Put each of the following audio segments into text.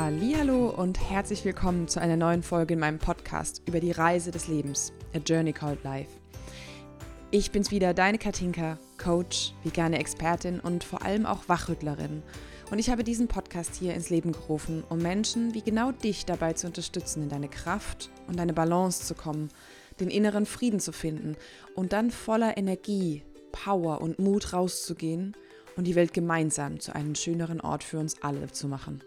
Hallo und herzlich willkommen zu einer neuen Folge in meinem Podcast über die Reise des Lebens, A Journey Called Life. Ich bin's wieder, deine Katinka, Coach, vegane Expertin und vor allem auch Wachrüttlerin. Und ich habe diesen Podcast hier ins Leben gerufen, um Menschen wie genau dich dabei zu unterstützen, in deine Kraft und deine Balance zu kommen, den inneren Frieden zu finden und dann voller Energie, Power und Mut rauszugehen und die Welt gemeinsam zu einem schöneren Ort für uns alle zu machen.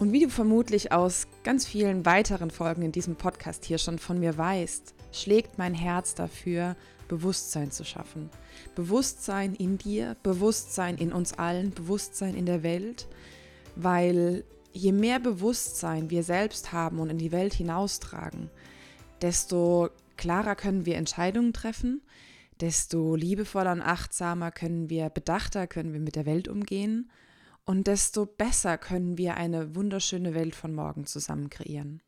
Und wie du vermutlich aus ganz vielen weiteren Folgen in diesem Podcast hier schon von mir weißt, schlägt mein Herz dafür, Bewusstsein zu schaffen. Bewusstsein in dir, Bewusstsein in uns allen, Bewusstsein in der Welt, weil je mehr Bewusstsein wir selbst haben und in die Welt hinaustragen, desto klarer können wir Entscheidungen treffen, desto liebevoller und achtsamer können wir, bedachter können wir mit der Welt umgehen und desto besser können wir eine wunderschöne Welt von morgen zusammen kreieren.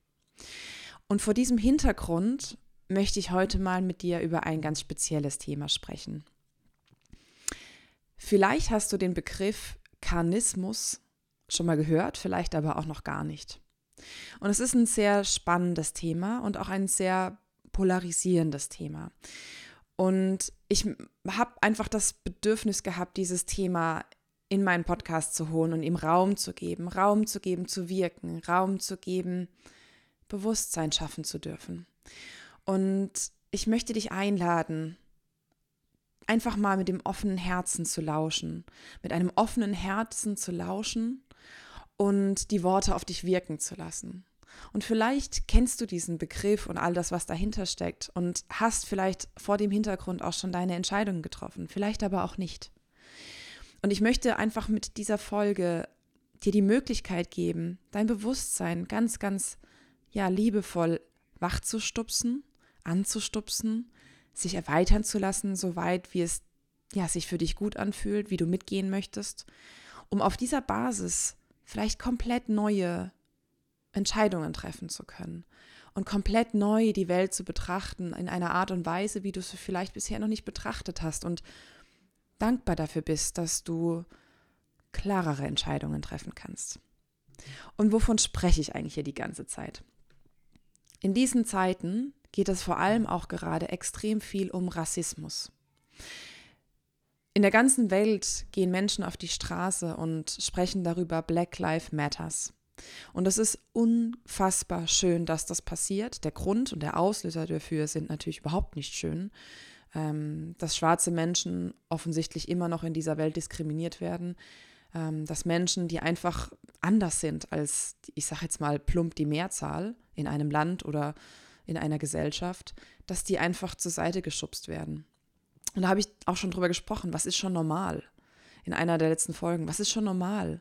Und vor diesem Hintergrund möchte ich heute mal mit dir über ein ganz spezielles Thema sprechen. Vielleicht hast du den Begriff Karnismus schon mal gehört, vielleicht aber auch noch gar nicht. Und es ist ein sehr spannendes Thema und auch ein sehr polarisierendes Thema. Und ich habe einfach das Bedürfnis gehabt, dieses Thema in meinen Podcast zu holen und ihm Raum zu geben, Raum zu geben, zu wirken, Raum zu geben, Bewusstsein schaffen zu dürfen. Und ich möchte dich einladen, einfach mal mit dem offenen Herzen zu lauschen, mit einem offenen Herzen zu lauschen und die Worte auf dich wirken zu lassen. Und vielleicht kennst du diesen Begriff und all das, was dahinter steckt und hast vielleicht vor dem Hintergrund auch schon deine Entscheidungen getroffen, vielleicht aber auch nicht. Und ich möchte einfach mit dieser Folge dir die Möglichkeit geben, dein Bewusstsein ganz, ganz, ja, liebevoll wach zu stupsen, anzustupsen, sich erweitern zu lassen, soweit wie es ja, sich für dich gut anfühlt, wie du mitgehen möchtest, um auf dieser Basis vielleicht komplett neue Entscheidungen treffen zu können und komplett neu die Welt zu betrachten in einer Art und Weise, wie du es vielleicht bisher noch nicht betrachtet hast. Und dankbar dafür bist, dass du klarere Entscheidungen treffen kannst. Und wovon spreche ich eigentlich hier die ganze Zeit? In diesen Zeiten geht es vor allem auch gerade extrem viel um Rassismus. In der ganzen Welt gehen Menschen auf die Straße und sprechen darüber Black Lives Matters. Und es ist unfassbar schön, dass das passiert. Der Grund und der Auslöser dafür sind natürlich überhaupt nicht schön ähm, dass schwarze Menschen offensichtlich immer noch in dieser Welt diskriminiert werden, ähm, dass Menschen, die einfach anders sind als, ich sage jetzt mal plump die Mehrzahl in einem Land oder in einer Gesellschaft, dass die einfach zur Seite geschubst werden. Und da habe ich auch schon drüber gesprochen, was ist schon normal? In einer der letzten Folgen, was ist schon normal?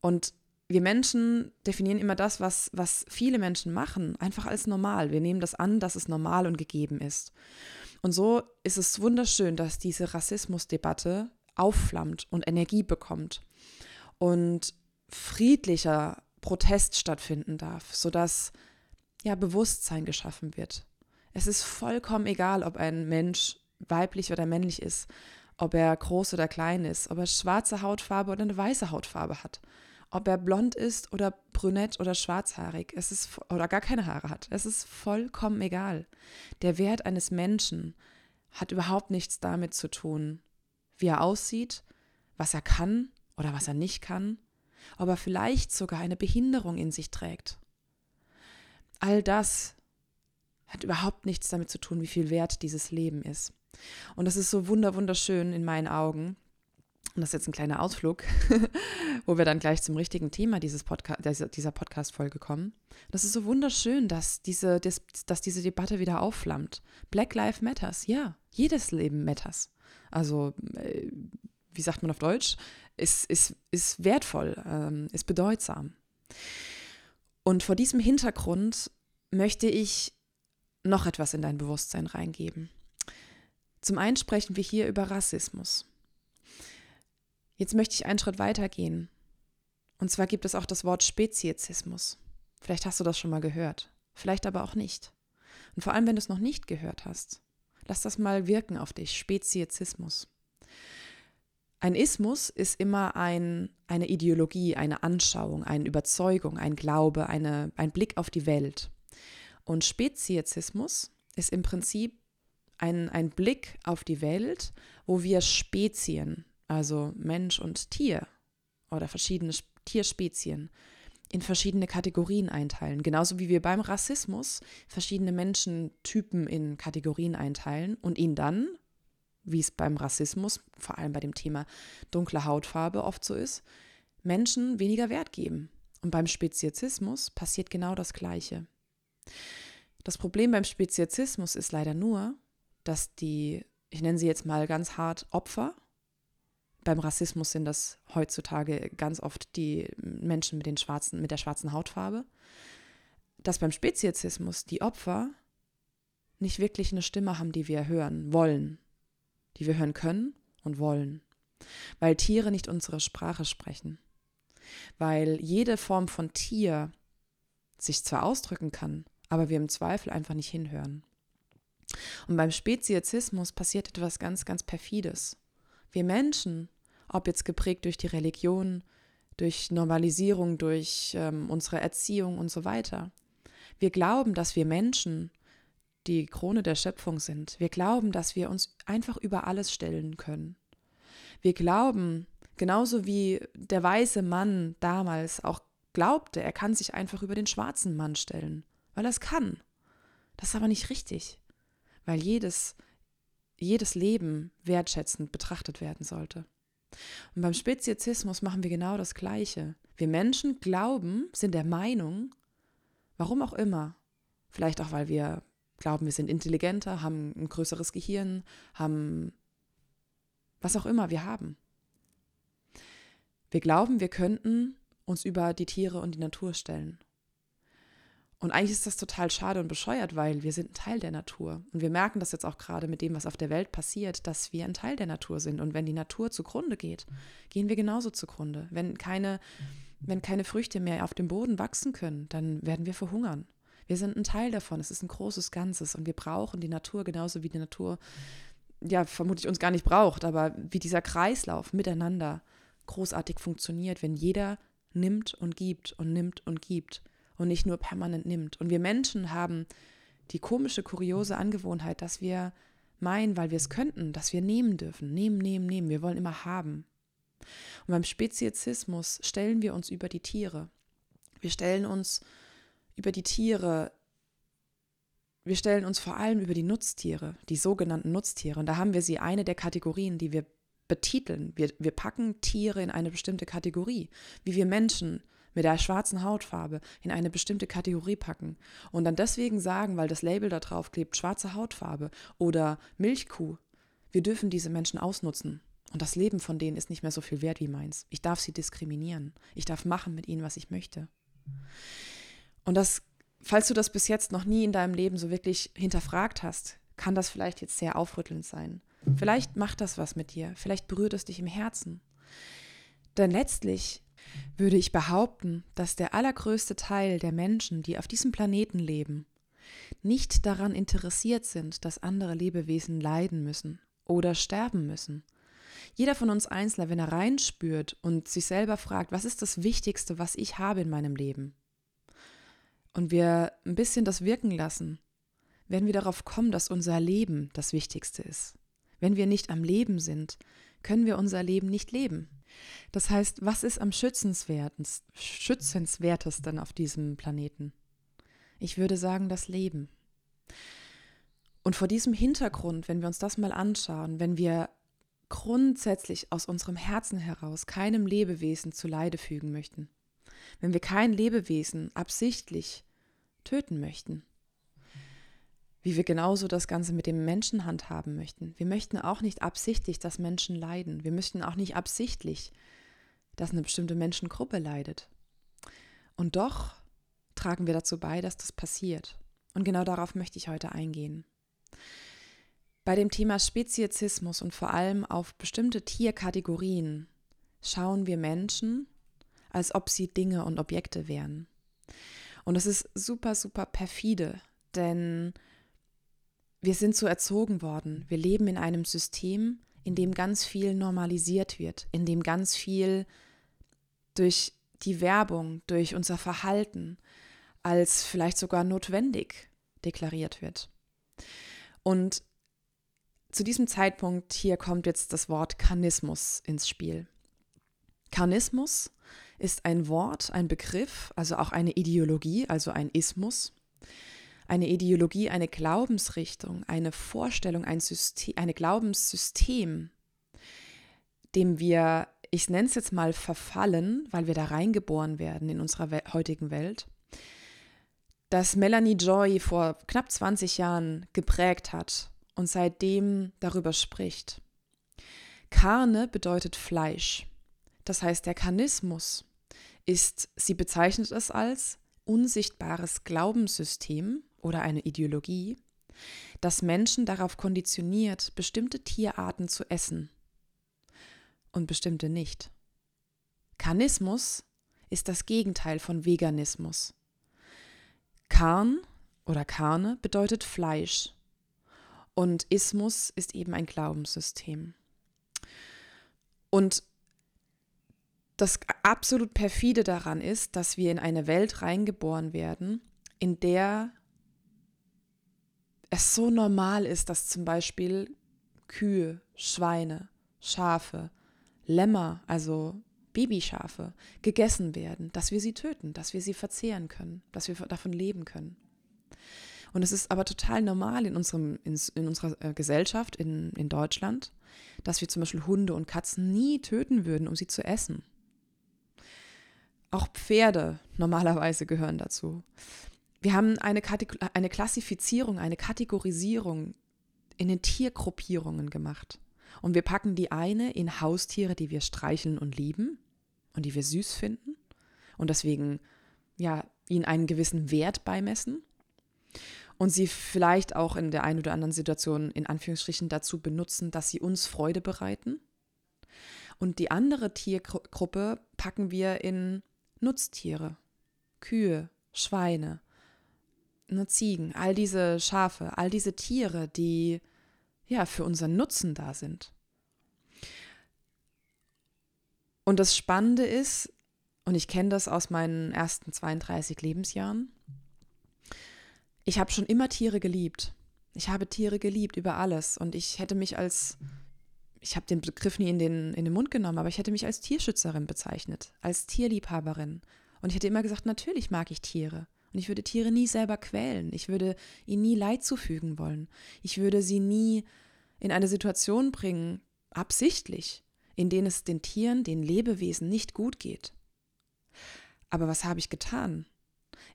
Und wir Menschen definieren immer das, was, was viele Menschen machen, einfach als normal. Wir nehmen das an, dass es normal und gegeben ist. Und so ist es wunderschön, dass diese Rassismusdebatte aufflammt und Energie bekommt und friedlicher Protest stattfinden darf, sodass ja Bewusstsein geschaffen wird. Es ist vollkommen egal, ob ein Mensch weiblich oder männlich ist, ob er groß oder klein ist, ob er schwarze Hautfarbe oder eine weiße Hautfarbe hat ob er blond ist oder brünett oder schwarzhaarig, es ist oder gar keine Haare hat. Es ist vollkommen egal. Der Wert eines Menschen hat überhaupt nichts damit zu tun, wie er aussieht, was er kann oder was er nicht kann, ob er vielleicht sogar eine Behinderung in sich trägt. All das hat überhaupt nichts damit zu tun, wie viel wert dieses Leben ist. Und das ist so wunder wunderschön in meinen Augen, und das ist jetzt ein kleiner Ausflug, wo wir dann gleich zum richtigen Thema dieses Podca dieser Podcast-Folge kommen. Das ist so wunderschön, dass diese, dass, diese Debatte wieder aufflammt. Black Lives Matters, ja, jedes Leben matters. Also, äh, wie sagt man auf Deutsch? Ist, ist, ist wertvoll, ähm, ist bedeutsam. Und vor diesem Hintergrund möchte ich noch etwas in dein Bewusstsein reingeben. Zum einen sprechen wir hier über Rassismus. Jetzt möchte ich einen Schritt weiter gehen. Und zwar gibt es auch das Wort Speziesismus. Vielleicht hast du das schon mal gehört, vielleicht aber auch nicht. Und vor allem, wenn du es noch nicht gehört hast, lass das mal wirken auf dich, Speziesismus. Ein Ismus ist immer ein, eine Ideologie, eine Anschauung, eine Überzeugung, ein Glaube, eine, ein Blick auf die Welt. Und Speziesismus ist im Prinzip ein, ein Blick auf die Welt, wo wir Spezien, also Mensch und Tier oder verschiedene Tierspezien, in verschiedene Kategorien einteilen. Genauso wie wir beim Rassismus verschiedene Menschentypen in Kategorien einteilen und ihnen dann, wie es beim Rassismus, vor allem bei dem Thema dunkle Hautfarbe oft so ist, Menschen weniger Wert geben. Und beim Speziesismus passiert genau das Gleiche. Das Problem beim Speziesismus ist leider nur, dass die, ich nenne sie jetzt mal ganz hart, Opfer, beim Rassismus sind das heutzutage ganz oft die Menschen mit, den schwarzen, mit der schwarzen Hautfarbe, dass beim Speziesismus die Opfer nicht wirklich eine Stimme haben, die wir hören wollen, die wir hören können und wollen, weil Tiere nicht unsere Sprache sprechen, weil jede Form von Tier sich zwar ausdrücken kann, aber wir im Zweifel einfach nicht hinhören. Und beim Speziesismus passiert etwas ganz, ganz perfides. Wir Menschen, ob jetzt geprägt durch die Religion, durch Normalisierung, durch ähm, unsere Erziehung und so weiter. Wir glauben, dass wir Menschen die Krone der Schöpfung sind. Wir glauben, dass wir uns einfach über alles stellen können. Wir glauben, genauso wie der weiße Mann damals auch glaubte, er kann sich einfach über den schwarzen Mann stellen, weil er es kann. Das ist aber nicht richtig weil jedes, jedes Leben wertschätzend betrachtet werden sollte. Und beim Speziesismus machen wir genau das Gleiche. Wir Menschen glauben, sind der Meinung, warum auch immer, vielleicht auch, weil wir glauben, wir sind intelligenter, haben ein größeres Gehirn, haben was auch immer wir haben. Wir glauben, wir könnten uns über die Tiere und die Natur stellen. Und eigentlich ist das total schade und bescheuert, weil wir sind ein Teil der Natur. Und wir merken das jetzt auch gerade mit dem, was auf der Welt passiert, dass wir ein Teil der Natur sind. Und wenn die Natur zugrunde geht, gehen wir genauso zugrunde. Wenn keine, wenn keine Früchte mehr auf dem Boden wachsen können, dann werden wir verhungern. Wir sind ein Teil davon. Es ist ein großes Ganzes. Und wir brauchen die Natur genauso wie die Natur, ja, vermutlich uns gar nicht braucht, aber wie dieser Kreislauf miteinander großartig funktioniert, wenn jeder nimmt und gibt und nimmt und gibt und nicht nur permanent nimmt. Und wir Menschen haben die komische, kuriose Angewohnheit, dass wir meinen, weil wir es könnten, dass wir nehmen dürfen. Nehmen, nehmen, nehmen. Wir wollen immer haben. Und beim Speziesismus stellen wir uns über die Tiere. Wir stellen uns über die Tiere, wir stellen uns vor allem über die Nutztiere, die sogenannten Nutztiere. Und da haben wir sie eine der Kategorien, die wir betiteln. Wir, wir packen Tiere in eine bestimmte Kategorie, wie wir Menschen mit der schwarzen Hautfarbe in eine bestimmte Kategorie packen und dann deswegen sagen, weil das Label da drauf klebt, schwarze Hautfarbe oder Milchkuh, wir dürfen diese Menschen ausnutzen. Und das Leben von denen ist nicht mehr so viel wert wie meins. Ich darf sie diskriminieren. Ich darf machen mit ihnen, was ich möchte. Und das, falls du das bis jetzt noch nie in deinem Leben so wirklich hinterfragt hast, kann das vielleicht jetzt sehr aufrüttelnd sein. Vielleicht macht das was mit dir. Vielleicht berührt es dich im Herzen. Denn letztlich würde ich behaupten, dass der allergrößte Teil der Menschen, die auf diesem Planeten leben, nicht daran interessiert sind, dass andere Lebewesen leiden müssen oder sterben müssen. Jeder von uns Einzelner, wenn er reinspürt und sich selber fragt, was ist das Wichtigste, was ich habe in meinem Leben? Und wir ein bisschen das wirken lassen, werden wir darauf kommen, dass unser Leben das Wichtigste ist. Wenn wir nicht am Leben sind, können wir unser Leben nicht leben. Das heißt, was ist am schützenswertesten auf diesem Planeten? Ich würde sagen, das Leben. Und vor diesem Hintergrund, wenn wir uns das mal anschauen, wenn wir grundsätzlich aus unserem Herzen heraus keinem Lebewesen zu Leide fügen möchten, wenn wir kein Lebewesen absichtlich töten möchten, wie wir genauso das Ganze mit dem Menschen handhaben möchten. Wir möchten auch nicht absichtlich, dass Menschen leiden. Wir möchten auch nicht absichtlich, dass eine bestimmte Menschengruppe leidet. Und doch tragen wir dazu bei, dass das passiert. Und genau darauf möchte ich heute eingehen. Bei dem Thema Speziesismus und vor allem auf bestimmte Tierkategorien schauen wir Menschen, als ob sie Dinge und Objekte wären. Und das ist super, super perfide, denn wir sind so erzogen worden. Wir leben in einem System, in dem ganz viel normalisiert wird, in dem ganz viel durch die Werbung, durch unser Verhalten als vielleicht sogar notwendig deklariert wird. Und zu diesem Zeitpunkt hier kommt jetzt das Wort Karnismus ins Spiel. Karnismus ist ein Wort, ein Begriff, also auch eine Ideologie, also ein Ismus. Eine Ideologie, eine Glaubensrichtung, eine Vorstellung, ein System, eine Glaubenssystem, dem wir, ich nenne es jetzt mal verfallen, weil wir da reingeboren werden in unserer heutigen Welt, das Melanie Joy vor knapp 20 Jahren geprägt hat und seitdem darüber spricht. Karne bedeutet Fleisch. Das heißt, der Karnismus ist, sie bezeichnet es als unsichtbares Glaubenssystem oder eine Ideologie, das Menschen darauf konditioniert, bestimmte Tierarten zu essen und bestimmte nicht. Karnismus ist das Gegenteil von Veganismus. Karn oder Karne bedeutet Fleisch und Ismus ist eben ein Glaubenssystem. Und das absolut perfide daran ist, dass wir in eine Welt reingeboren werden, in der es so normal ist, dass zum Beispiel Kühe, Schweine, Schafe, Lämmer, also Babyschafe, gegessen werden, dass wir sie töten, dass wir sie verzehren können, dass wir davon leben können. Und es ist aber total normal in, unserem, in, in unserer äh, Gesellschaft, in, in Deutschland, dass wir zum Beispiel Hunde und Katzen nie töten würden, um sie zu essen. Auch Pferde normalerweise gehören dazu. Wir haben eine, eine Klassifizierung, eine Kategorisierung in den Tiergruppierungen gemacht. Und wir packen die eine in Haustiere, die wir streicheln und lieben und die wir süß finden und deswegen ja ihnen einen gewissen Wert beimessen und sie vielleicht auch in der einen oder anderen Situation in Anführungsstrichen dazu benutzen, dass sie uns Freude bereiten. Und die andere Tiergruppe packen wir in Nutztiere, Kühe, Schweine, ne, Ziegen, all diese Schafe, all diese Tiere, die ja für unseren Nutzen da sind. Und das Spannende ist, und ich kenne das aus meinen ersten 32 Lebensjahren, ich habe schon immer Tiere geliebt. Ich habe Tiere geliebt über alles. Und ich hätte mich als, ich habe den Begriff nie in den, in den Mund genommen, aber ich hätte mich als Tierschützerin bezeichnet, als Tierliebhaberin. Und ich hätte immer gesagt, natürlich mag ich Tiere. Und ich würde Tiere nie selber quälen. Ich würde ihnen nie Leid zufügen wollen. Ich würde sie nie in eine Situation bringen, absichtlich, in denen es den Tieren, den Lebewesen nicht gut geht. Aber was habe ich getan?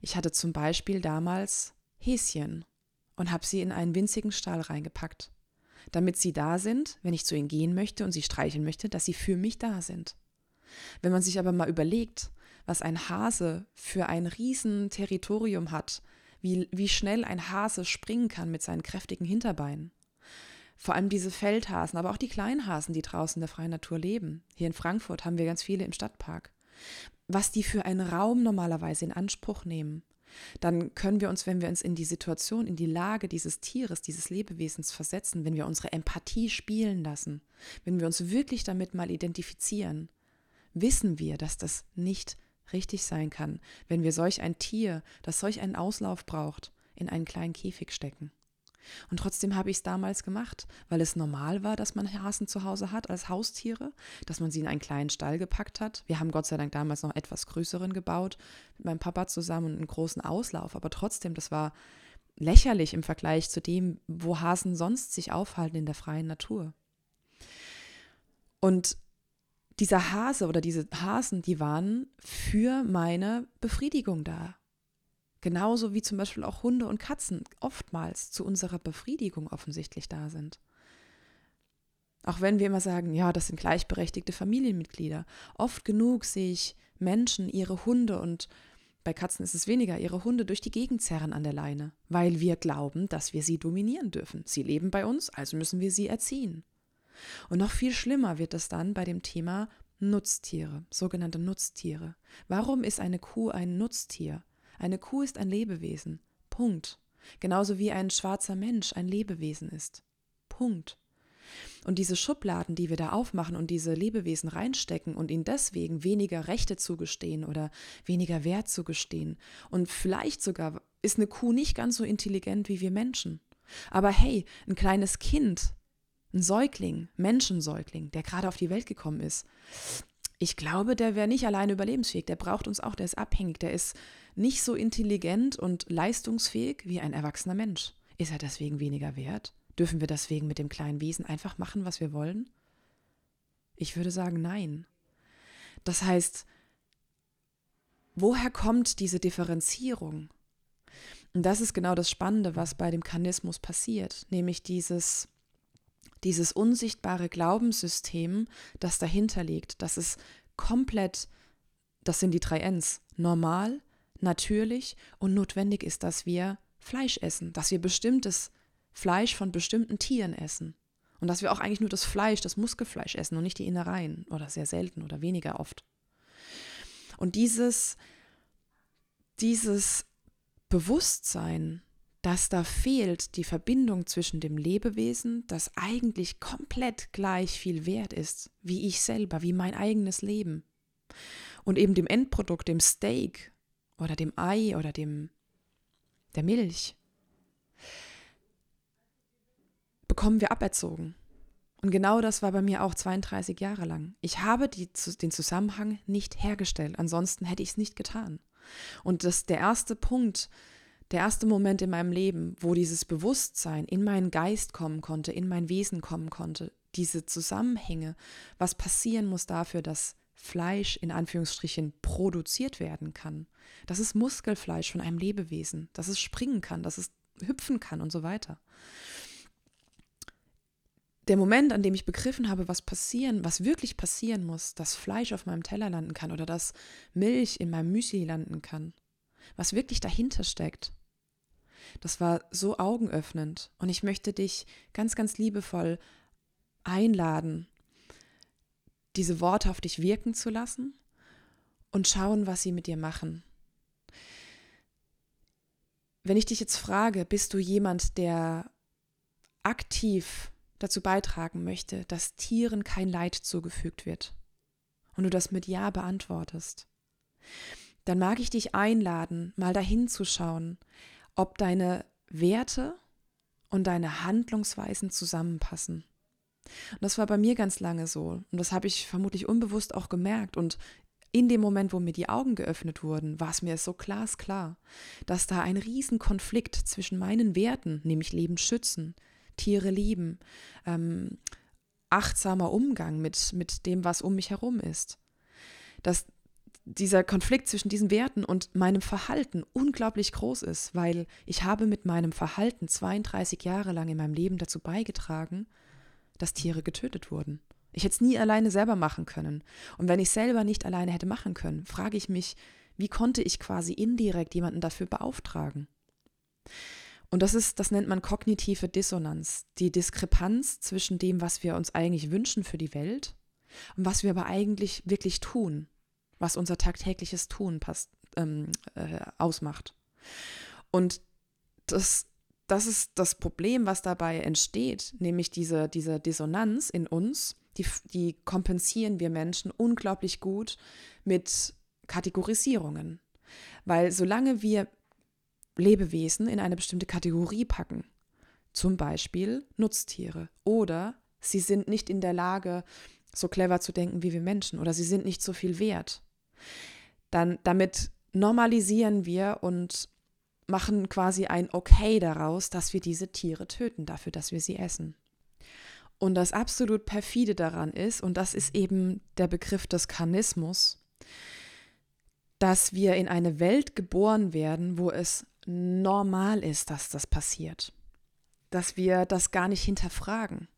Ich hatte zum Beispiel damals Häschen und habe sie in einen winzigen Stall reingepackt, damit sie da sind, wenn ich zu ihnen gehen möchte und sie streicheln möchte, dass sie für mich da sind. Wenn man sich aber mal überlegt, was ein Hase für ein Riesenterritorium hat, wie, wie schnell ein Hase springen kann mit seinen kräftigen Hinterbeinen. Vor allem diese Feldhasen, aber auch die Kleinhasen, die draußen in der freien Natur leben. Hier in Frankfurt haben wir ganz viele im Stadtpark. Was die für einen Raum normalerweise in Anspruch nehmen dann können wir uns, wenn wir uns in die Situation, in die Lage dieses Tieres, dieses Lebewesens versetzen, wenn wir unsere Empathie spielen lassen, wenn wir uns wirklich damit mal identifizieren, wissen wir, dass das nicht richtig sein kann, wenn wir solch ein Tier, das solch einen Auslauf braucht, in einen kleinen Käfig stecken. Und trotzdem habe ich es damals gemacht, weil es normal war, dass man Hasen zu Hause hat als Haustiere, dass man sie in einen kleinen Stall gepackt hat. Wir haben Gott sei Dank damals noch etwas größeren gebaut, mit meinem Papa zusammen und einen großen Auslauf. Aber trotzdem, das war lächerlich im Vergleich zu dem, wo Hasen sonst sich aufhalten in der freien Natur. Und dieser Hase oder diese Hasen, die waren für meine Befriedigung da. Genauso wie zum Beispiel auch Hunde und Katzen oftmals zu unserer Befriedigung offensichtlich da sind. Auch wenn wir immer sagen, ja, das sind gleichberechtigte Familienmitglieder. Oft genug sehe ich Menschen ihre Hunde und bei Katzen ist es weniger, ihre Hunde durch die Gegend zerren an der Leine, weil wir glauben, dass wir sie dominieren dürfen. Sie leben bei uns, also müssen wir sie erziehen. Und noch viel schlimmer wird es dann bei dem Thema Nutztiere, sogenannte Nutztiere. Warum ist eine Kuh ein Nutztier? Eine Kuh ist ein Lebewesen. Punkt. Genauso wie ein schwarzer Mensch ein Lebewesen ist. Punkt. Und diese Schubladen, die wir da aufmachen und diese Lebewesen reinstecken und ihnen deswegen weniger Rechte zugestehen oder weniger Wert zugestehen. Und vielleicht sogar ist eine Kuh nicht ganz so intelligent wie wir Menschen. Aber hey, ein kleines Kind, ein Säugling, Menschensäugling, der gerade auf die Welt gekommen ist, ich glaube, der wäre nicht alleine überlebensfähig. Der braucht uns auch, der ist abhängig, der ist nicht so intelligent und leistungsfähig wie ein erwachsener Mensch. Ist er deswegen weniger wert? Dürfen wir deswegen mit dem kleinen Wesen einfach machen, was wir wollen? Ich würde sagen, nein. Das heißt, woher kommt diese Differenzierung? Und das ist genau das Spannende, was bei dem Kanismus passiert, nämlich dieses, dieses unsichtbare Glaubenssystem, das dahinter liegt, das ist komplett, das sind die drei Ns, normal, natürlich und notwendig ist, dass wir Fleisch essen, dass wir bestimmtes Fleisch von bestimmten Tieren essen. Und dass wir auch eigentlich nur das Fleisch, das Muskelfleisch essen und nicht die Innereien oder sehr selten oder weniger oft. Und dieses, dieses Bewusstsein, dass da fehlt die Verbindung zwischen dem Lebewesen, das eigentlich komplett gleich viel wert ist, wie ich selber, wie mein eigenes Leben, und eben dem Endprodukt, dem Steak oder dem Ei oder dem der Milch bekommen wir aberzogen. Und genau das war bei mir auch 32 Jahre lang. Ich habe die, den Zusammenhang nicht hergestellt, ansonsten hätte ich es nicht getan. Und das der erste Punkt, der erste Moment in meinem Leben, wo dieses Bewusstsein in meinen Geist kommen konnte, in mein Wesen kommen konnte, diese Zusammenhänge, was passieren muss dafür, dass Fleisch in Anführungsstrichen produziert werden kann. Das ist Muskelfleisch von einem Lebewesen, dass es springen kann, dass es hüpfen kann und so weiter der Moment, an dem ich begriffen habe, was passieren, was wirklich passieren muss, dass Fleisch auf meinem Teller landen kann oder dass Milch in meinem Müsli landen kann, was wirklich dahinter steckt, das war so augenöffnend. Und ich möchte dich ganz, ganz liebevoll einladen, diese Worte auf dich wirken zu lassen und schauen, was sie mit dir machen. Wenn ich dich jetzt frage, bist du jemand, der aktiv dazu beitragen möchte, dass Tieren kein Leid zugefügt wird und du das mit Ja beantwortest, dann mag ich dich einladen, mal dahin zu schauen, ob deine Werte und deine Handlungsweisen zusammenpassen. Und das war bei mir ganz lange so. Und das habe ich vermutlich unbewusst auch gemerkt. Und in dem Moment, wo mir die Augen geöffnet wurden, war es mir so glasklar, dass da ein Riesenkonflikt zwischen meinen Werten, nämlich Leben schützen, Tiere lieben, ähm, achtsamer Umgang mit, mit dem, was um mich herum ist. Dass dieser Konflikt zwischen diesen Werten und meinem Verhalten unglaublich groß ist, weil ich habe mit meinem Verhalten 32 Jahre lang in meinem Leben dazu beigetragen, dass Tiere getötet wurden. Ich hätte es nie alleine selber machen können. Und wenn ich selber nicht alleine hätte machen können, frage ich mich, wie konnte ich quasi indirekt jemanden dafür beauftragen? Und das ist, das nennt man kognitive Dissonanz, die Diskrepanz zwischen dem, was wir uns eigentlich wünschen für die Welt und was wir aber eigentlich wirklich tun, was unser tagtägliches Tun passt, ähm, äh, ausmacht. Und das, das ist das Problem, was dabei entsteht, nämlich diese, diese Dissonanz in uns, die, die kompensieren wir Menschen unglaublich gut mit Kategorisierungen. Weil solange wir Lebewesen in eine bestimmte Kategorie packen. Zum Beispiel Nutztiere. Oder sie sind nicht in der Lage, so clever zu denken wie wir Menschen. Oder sie sind nicht so viel wert. Dann damit normalisieren wir und machen quasi ein Okay daraus, dass wir diese Tiere töten, dafür, dass wir sie essen. Und das absolut perfide daran ist, und das ist eben der Begriff des Karnismus, dass wir in eine Welt geboren werden, wo es normal ist, dass das passiert. Dass wir das gar nicht hinterfragen.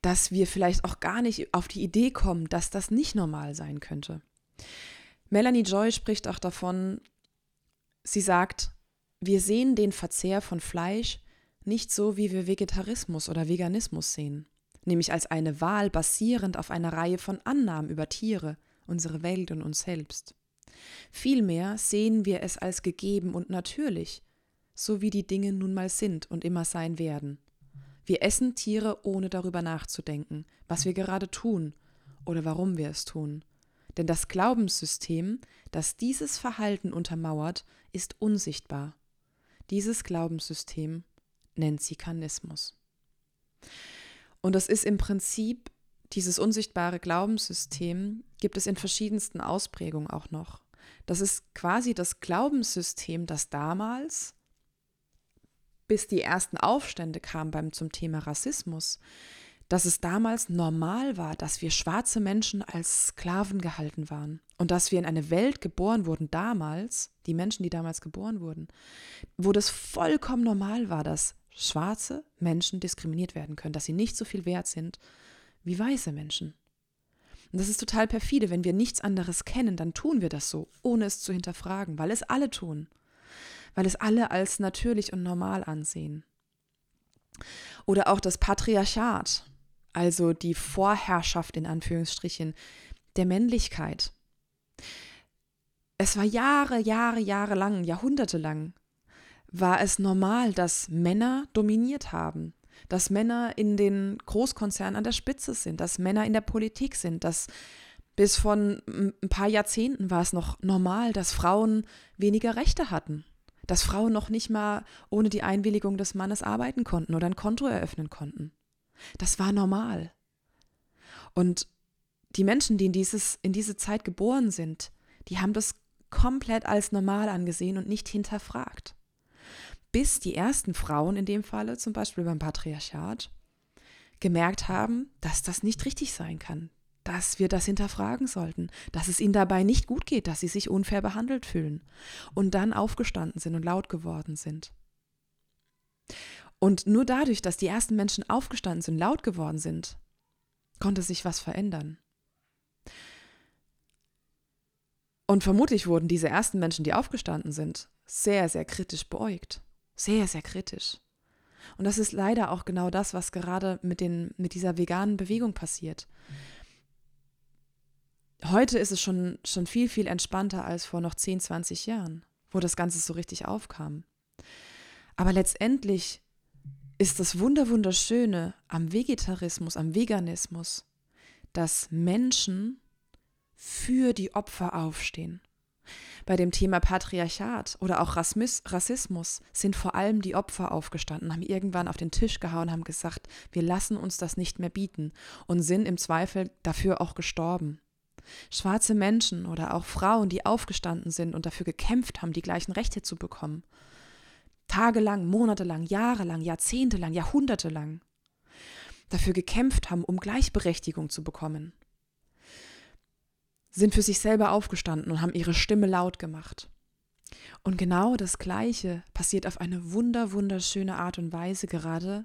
Dass wir vielleicht auch gar nicht auf die Idee kommen, dass das nicht normal sein könnte. Melanie Joy spricht auch davon, sie sagt, wir sehen den Verzehr von Fleisch nicht so, wie wir Vegetarismus oder Veganismus sehen, nämlich als eine Wahl basierend auf einer Reihe von Annahmen über Tiere, unsere Welt und uns selbst. Vielmehr sehen wir es als gegeben und natürlich, so wie die Dinge nun mal sind und immer sein werden. Wir essen Tiere, ohne darüber nachzudenken, was wir gerade tun oder warum wir es tun. Denn das Glaubenssystem, das dieses Verhalten untermauert, ist unsichtbar. Dieses Glaubenssystem nennt sie Kanismus. Und das ist im Prinzip dieses unsichtbare Glaubenssystem, gibt es in verschiedensten Ausprägungen auch noch. Das ist quasi das Glaubenssystem, das damals, bis die ersten Aufstände kamen beim, zum Thema Rassismus, dass es damals normal war, dass wir schwarze Menschen als Sklaven gehalten waren und dass wir in eine Welt geboren wurden damals, die Menschen, die damals geboren wurden, wo das vollkommen normal war, dass schwarze Menschen diskriminiert werden können, dass sie nicht so viel wert sind wie weiße Menschen. Und das ist total perfide. Wenn wir nichts anderes kennen, dann tun wir das so, ohne es zu hinterfragen, weil es alle tun, weil es alle als natürlich und normal ansehen. Oder auch das Patriarchat, also die Vorherrschaft in Anführungsstrichen der Männlichkeit. Es war Jahre, Jahre, Jahre lang, Jahrhunderte lang, war es normal, dass Männer dominiert haben, dass Männer in den Großkonzernen an der Spitze sind, dass Männer in der Politik sind, dass bis von ein paar Jahrzehnten war es noch normal, dass Frauen weniger Rechte hatten, dass Frauen noch nicht mal ohne die Einwilligung des Mannes arbeiten konnten oder ein Konto eröffnen konnten. Das war normal. Und die Menschen, die in, dieses, in diese Zeit geboren sind, die haben das komplett als normal angesehen und nicht hinterfragt. Bis die ersten Frauen in dem Falle, zum Beispiel beim Patriarchat, gemerkt haben, dass das nicht richtig sein kann, dass wir das hinterfragen sollten, dass es ihnen dabei nicht gut geht, dass sie sich unfair behandelt fühlen und dann aufgestanden sind und laut geworden sind. Und nur dadurch, dass die ersten Menschen aufgestanden sind, laut geworden sind, konnte sich was verändern. Und vermutlich wurden diese ersten Menschen, die aufgestanden sind, sehr, sehr kritisch beäugt. Sehr, sehr kritisch. Und das ist leider auch genau das, was gerade mit, den, mit dieser veganen Bewegung passiert. Heute ist es schon, schon viel, viel entspannter als vor noch 10, 20 Jahren, wo das Ganze so richtig aufkam. Aber letztendlich ist das Wunderwunderschöne am Vegetarismus, am Veganismus, dass Menschen für die Opfer aufstehen. Bei dem Thema Patriarchat oder auch Rassismus sind vor allem die Opfer aufgestanden, haben irgendwann auf den Tisch gehauen, haben gesagt, wir lassen uns das nicht mehr bieten und sind im Zweifel dafür auch gestorben. Schwarze Menschen oder auch Frauen, die aufgestanden sind und dafür gekämpft haben, die gleichen Rechte zu bekommen, tagelang, monatelang, jahrelang, jahrzehntelang, jahrhundertelang dafür gekämpft haben, um Gleichberechtigung zu bekommen, sind für sich selber aufgestanden und haben ihre Stimme laut gemacht. Und genau das Gleiche passiert auf eine wunder, wunderschöne Art und Weise gerade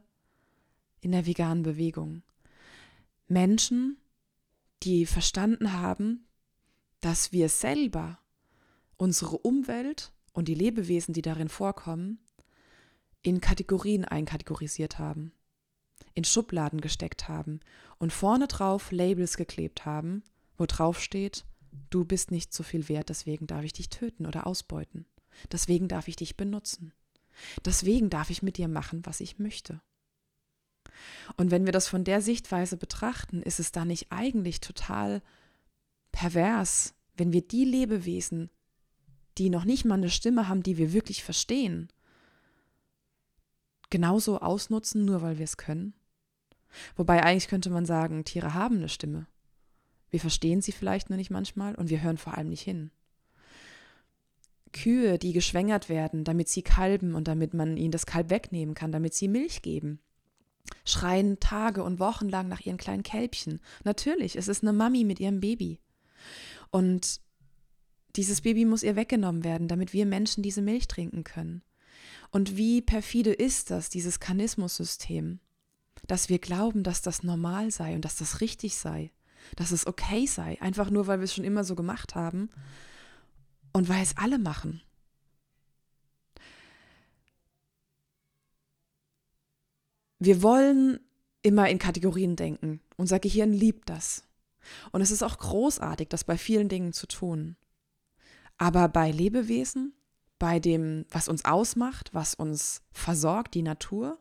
in der veganen Bewegung. Menschen, die verstanden haben, dass wir selber unsere Umwelt und die Lebewesen, die darin vorkommen, in Kategorien einkategorisiert haben, in Schubladen gesteckt haben und vorne drauf Labels geklebt haben, wo drauf steht, du bist nicht so viel wert, deswegen darf ich dich töten oder ausbeuten. Deswegen darf ich dich benutzen. Deswegen darf ich mit dir machen, was ich möchte. Und wenn wir das von der Sichtweise betrachten, ist es da nicht eigentlich total pervers, wenn wir die Lebewesen, die noch nicht mal eine Stimme haben, die wir wirklich verstehen, genauso ausnutzen, nur weil wir es können? Wobei eigentlich könnte man sagen, Tiere haben eine Stimme. Wir verstehen sie vielleicht nur nicht manchmal und wir hören vor allem nicht hin. Kühe, die geschwängert werden, damit sie kalben und damit man ihnen das Kalb wegnehmen kann, damit sie Milch geben, schreien Tage und Wochen lang nach ihren kleinen Kälbchen. Natürlich, es ist eine Mami mit ihrem Baby. Und dieses Baby muss ihr weggenommen werden, damit wir Menschen diese Milch trinken können. Und wie perfide ist das, dieses Kanismus-System, dass wir glauben, dass das normal sei und dass das richtig sei, dass es okay sei, einfach nur, weil wir es schon immer so gemacht haben und weil es alle machen. Wir wollen immer in Kategorien denken. Unser Gehirn liebt das. Und es ist auch großartig, das bei vielen Dingen zu tun. Aber bei Lebewesen bei dem, was uns ausmacht, was uns versorgt, die Natur,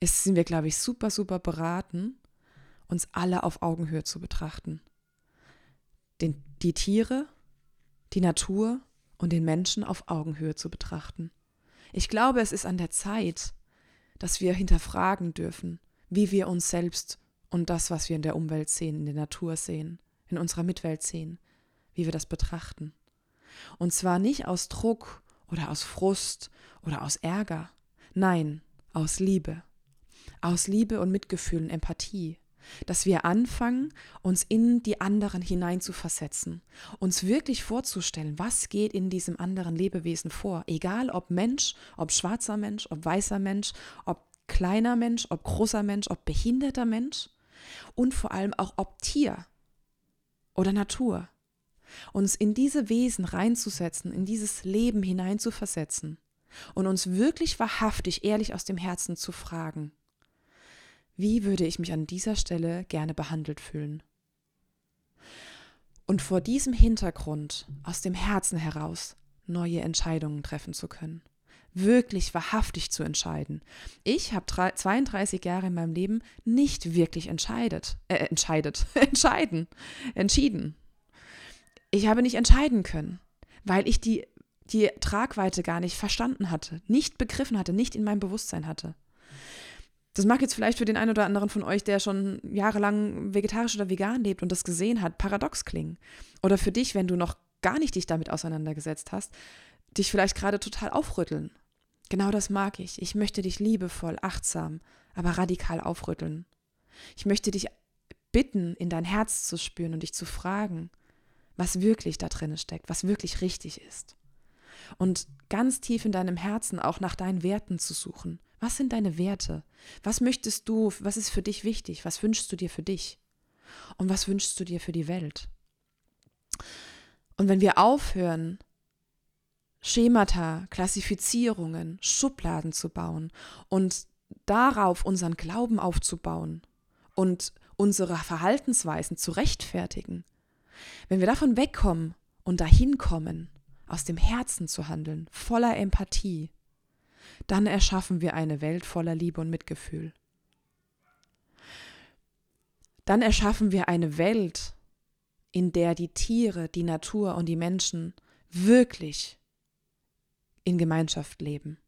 ist, sind wir, glaube ich, super, super beraten, uns alle auf Augenhöhe zu betrachten. Den, die Tiere, die Natur und den Menschen auf Augenhöhe zu betrachten. Ich glaube, es ist an der Zeit, dass wir hinterfragen dürfen, wie wir uns selbst und das, was wir in der Umwelt sehen, in der Natur sehen, in unserer Mitwelt sehen, wie wir das betrachten. Und zwar nicht aus Druck oder aus Frust oder aus Ärger, nein, aus Liebe. Aus Liebe und Mitgefühl und Empathie. Dass wir anfangen, uns in die anderen hineinzuversetzen, uns wirklich vorzustellen, was geht in diesem anderen Lebewesen vor, egal ob Mensch, ob schwarzer Mensch, ob weißer Mensch, ob kleiner Mensch, ob großer Mensch, ob behinderter Mensch und vor allem auch ob Tier oder Natur. Uns in diese Wesen reinzusetzen, in dieses Leben hineinzuversetzen und uns wirklich wahrhaftig, ehrlich aus dem Herzen zu fragen, wie würde ich mich an dieser Stelle gerne behandelt fühlen? Und vor diesem Hintergrund, aus dem Herzen heraus, neue Entscheidungen treffen zu können. Wirklich wahrhaftig zu entscheiden. Ich habe 32 Jahre in meinem Leben nicht wirklich entscheidet, äh, entscheidet, entscheiden, entschieden. Ich habe nicht entscheiden können, weil ich die, die Tragweite gar nicht verstanden hatte, nicht begriffen hatte, nicht in meinem Bewusstsein hatte. Das mag jetzt vielleicht für den einen oder anderen von euch, der schon jahrelang vegetarisch oder vegan lebt und das gesehen hat, paradox klingen. Oder für dich, wenn du noch gar nicht dich damit auseinandergesetzt hast, dich vielleicht gerade total aufrütteln. Genau das mag ich. Ich möchte dich liebevoll, achtsam, aber radikal aufrütteln. Ich möchte dich bitten, in dein Herz zu spüren und dich zu fragen, was wirklich da drin steckt, was wirklich richtig ist. Und ganz tief in deinem Herzen auch nach deinen Werten zu suchen. Was sind deine Werte? Was möchtest du, was ist für dich wichtig? Was wünschst du dir für dich? Und was wünschst du dir für die Welt? Und wenn wir aufhören, Schemata, Klassifizierungen, Schubladen zu bauen und darauf unseren Glauben aufzubauen und unsere Verhaltensweisen zu rechtfertigen, wenn wir davon wegkommen und dahin kommen, aus dem Herzen zu handeln, voller Empathie, dann erschaffen wir eine Welt voller Liebe und Mitgefühl. Dann erschaffen wir eine Welt, in der die Tiere, die Natur und die Menschen wirklich in Gemeinschaft leben.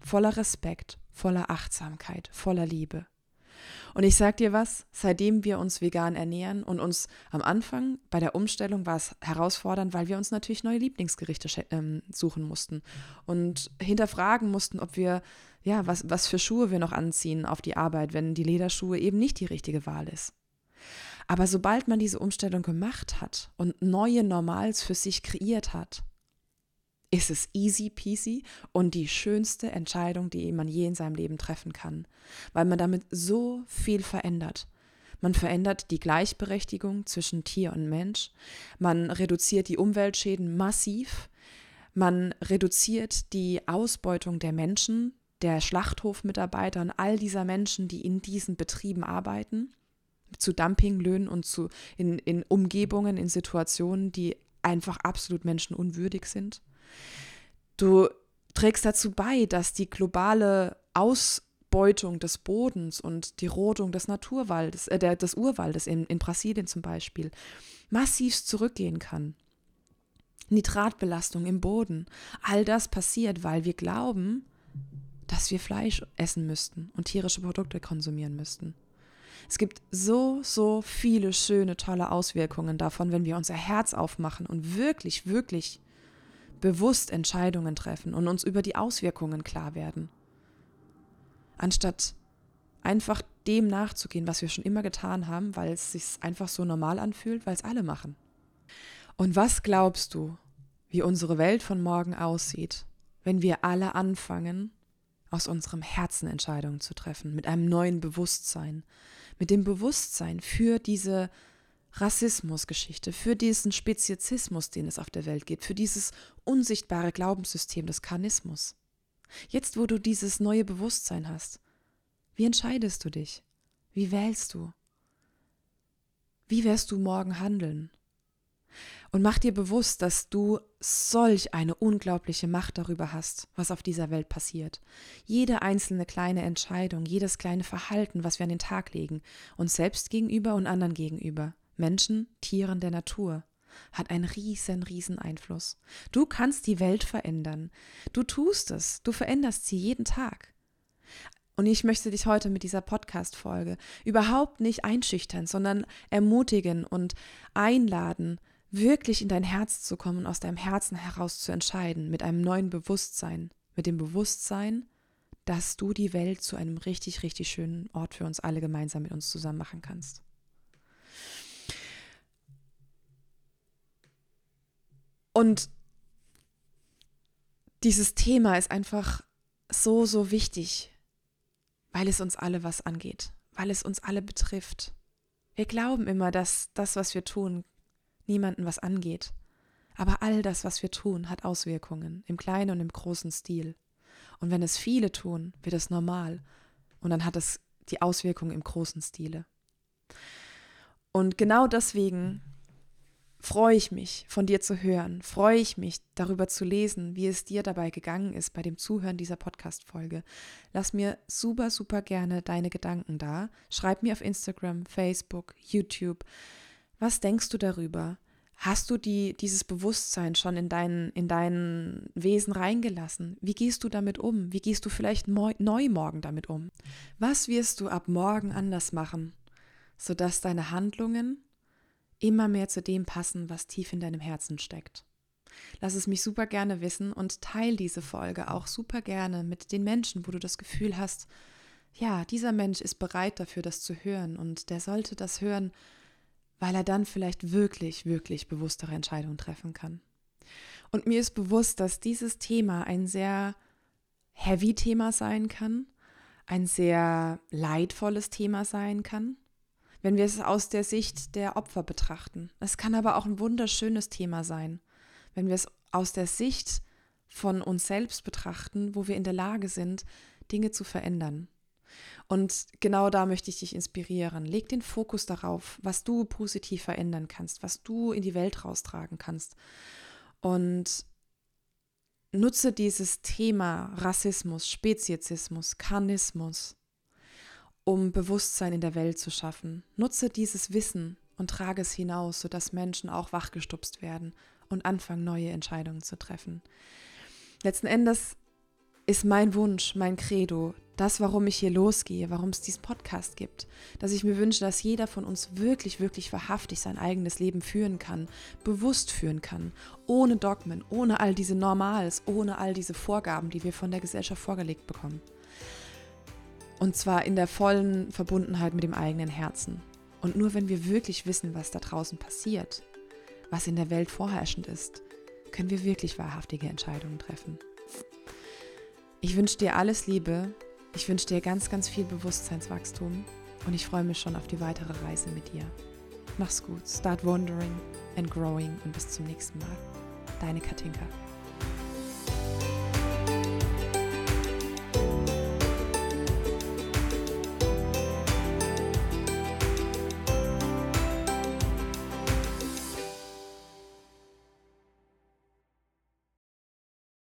Voller Respekt, voller Achtsamkeit, voller Liebe. Und ich sag dir was, seitdem wir uns vegan ernähren und uns am Anfang bei der Umstellung war es herausfordernd, weil wir uns natürlich neue Lieblingsgerichte ähm, suchen mussten und hinterfragen mussten, ob wir, ja, was, was für Schuhe wir noch anziehen auf die Arbeit, wenn die Lederschuhe eben nicht die richtige Wahl ist. Aber sobald man diese Umstellung gemacht hat und neue Normals für sich kreiert hat, ist es easy peasy und die schönste Entscheidung, die man je in seinem Leben treffen kann, weil man damit so viel verändert. Man verändert die Gleichberechtigung zwischen Tier und Mensch, man reduziert die Umweltschäden massiv, man reduziert die Ausbeutung der Menschen, der Schlachthofmitarbeiter und all dieser Menschen, die in diesen Betrieben arbeiten, zu Dumpinglöhnen und zu in, in Umgebungen, in Situationen, die einfach absolut menschenunwürdig sind. Du trägst dazu bei, dass die globale Ausbeutung des Bodens und die Rodung des Naturwaldes, äh, der, des Urwaldes in, in Brasilien zum Beispiel, massiv zurückgehen kann. Nitratbelastung im Boden, all das passiert, weil wir glauben, dass wir Fleisch essen müssten und tierische Produkte konsumieren müssten. Es gibt so, so viele schöne, tolle Auswirkungen davon, wenn wir unser Herz aufmachen und wirklich, wirklich bewusst Entscheidungen treffen und uns über die Auswirkungen klar werden. Anstatt einfach dem nachzugehen, was wir schon immer getan haben, weil es sich einfach so normal anfühlt, weil es alle machen. Und was glaubst du, wie unsere Welt von morgen aussieht, wenn wir alle anfangen, aus unserem Herzen Entscheidungen zu treffen, mit einem neuen Bewusstsein, mit dem Bewusstsein für diese Rassismusgeschichte, für diesen Speziesismus, den es auf der Welt gibt, für dieses unsichtbare Glaubenssystem des Karnismus. Jetzt, wo du dieses neue Bewusstsein hast, wie entscheidest du dich? Wie wählst du? Wie wirst du morgen handeln? Und mach dir bewusst, dass du solch eine unglaubliche Macht darüber hast, was auf dieser Welt passiert. Jede einzelne kleine Entscheidung, jedes kleine Verhalten, was wir an den Tag legen, uns selbst gegenüber und anderen gegenüber, Menschen, Tieren, der Natur, hat einen riesen, riesen Einfluss. Du kannst die Welt verändern. Du tust es. Du veränderst sie jeden Tag. Und ich möchte dich heute mit dieser Podcast-Folge überhaupt nicht einschüchtern, sondern ermutigen und einladen, wirklich in dein Herz zu kommen und aus deinem Herzen heraus zu entscheiden, mit einem neuen Bewusstsein, mit dem Bewusstsein, dass du die Welt zu einem richtig, richtig schönen Ort für uns alle gemeinsam mit uns zusammen machen kannst. Und dieses Thema ist einfach so, so wichtig, weil es uns alle was angeht, weil es uns alle betrifft. Wir glauben immer, dass das, was wir tun, niemanden was angeht. Aber all das, was wir tun, hat Auswirkungen im kleinen und im großen Stil. Und wenn es viele tun, wird es normal. Und dann hat es die Auswirkungen im großen Stile. Und genau deswegen freue ich mich, von dir zu hören, freue ich mich, darüber zu lesen, wie es dir dabei gegangen ist bei dem Zuhören dieser Podcast-Folge. Lass mir super, super gerne deine Gedanken da. Schreib mir auf Instagram, Facebook, YouTube. Was denkst du darüber? Hast du die, dieses Bewusstsein schon in dein, in dein Wesen reingelassen? Wie gehst du damit um? Wie gehst du vielleicht neu morgen damit um? Was wirst du ab morgen anders machen, sodass deine Handlungen immer mehr zu dem passen, was tief in deinem Herzen steckt? Lass es mich super gerne wissen und teil diese Folge auch super gerne mit den Menschen, wo du das Gefühl hast, ja, dieser Mensch ist bereit dafür, das zu hören und der sollte das hören, weil er dann vielleicht wirklich, wirklich bewusstere Entscheidungen treffen kann. Und mir ist bewusst, dass dieses Thema ein sehr heavy Thema sein kann, ein sehr leidvolles Thema sein kann, wenn wir es aus der Sicht der Opfer betrachten. Es kann aber auch ein wunderschönes Thema sein, wenn wir es aus der Sicht von uns selbst betrachten, wo wir in der Lage sind, Dinge zu verändern. Und genau da möchte ich dich inspirieren. Leg den Fokus darauf, was du positiv verändern kannst, was du in die Welt raustragen kannst. Und nutze dieses Thema Rassismus, Speziesismus, Karnismus, um Bewusstsein in der Welt zu schaffen. Nutze dieses Wissen und trage es hinaus, sodass Menschen auch wachgestupst werden und anfangen, neue Entscheidungen zu treffen. Letzten Endes ist mein Wunsch, mein Credo, das, warum ich hier losgehe, warum es diesen Podcast gibt, dass ich mir wünsche, dass jeder von uns wirklich, wirklich wahrhaftig sein eigenes Leben führen kann, bewusst führen kann, ohne Dogmen, ohne all diese Normals, ohne all diese Vorgaben, die wir von der Gesellschaft vorgelegt bekommen. Und zwar in der vollen Verbundenheit mit dem eigenen Herzen. Und nur wenn wir wirklich wissen, was da draußen passiert, was in der Welt vorherrschend ist, können wir wirklich wahrhaftige Entscheidungen treffen. Ich wünsche dir alles Liebe, ich wünsche dir ganz, ganz viel Bewusstseinswachstum und ich freue mich schon auf die weitere Reise mit dir. Mach's gut, start wandering and growing und bis zum nächsten Mal. Deine Katinka.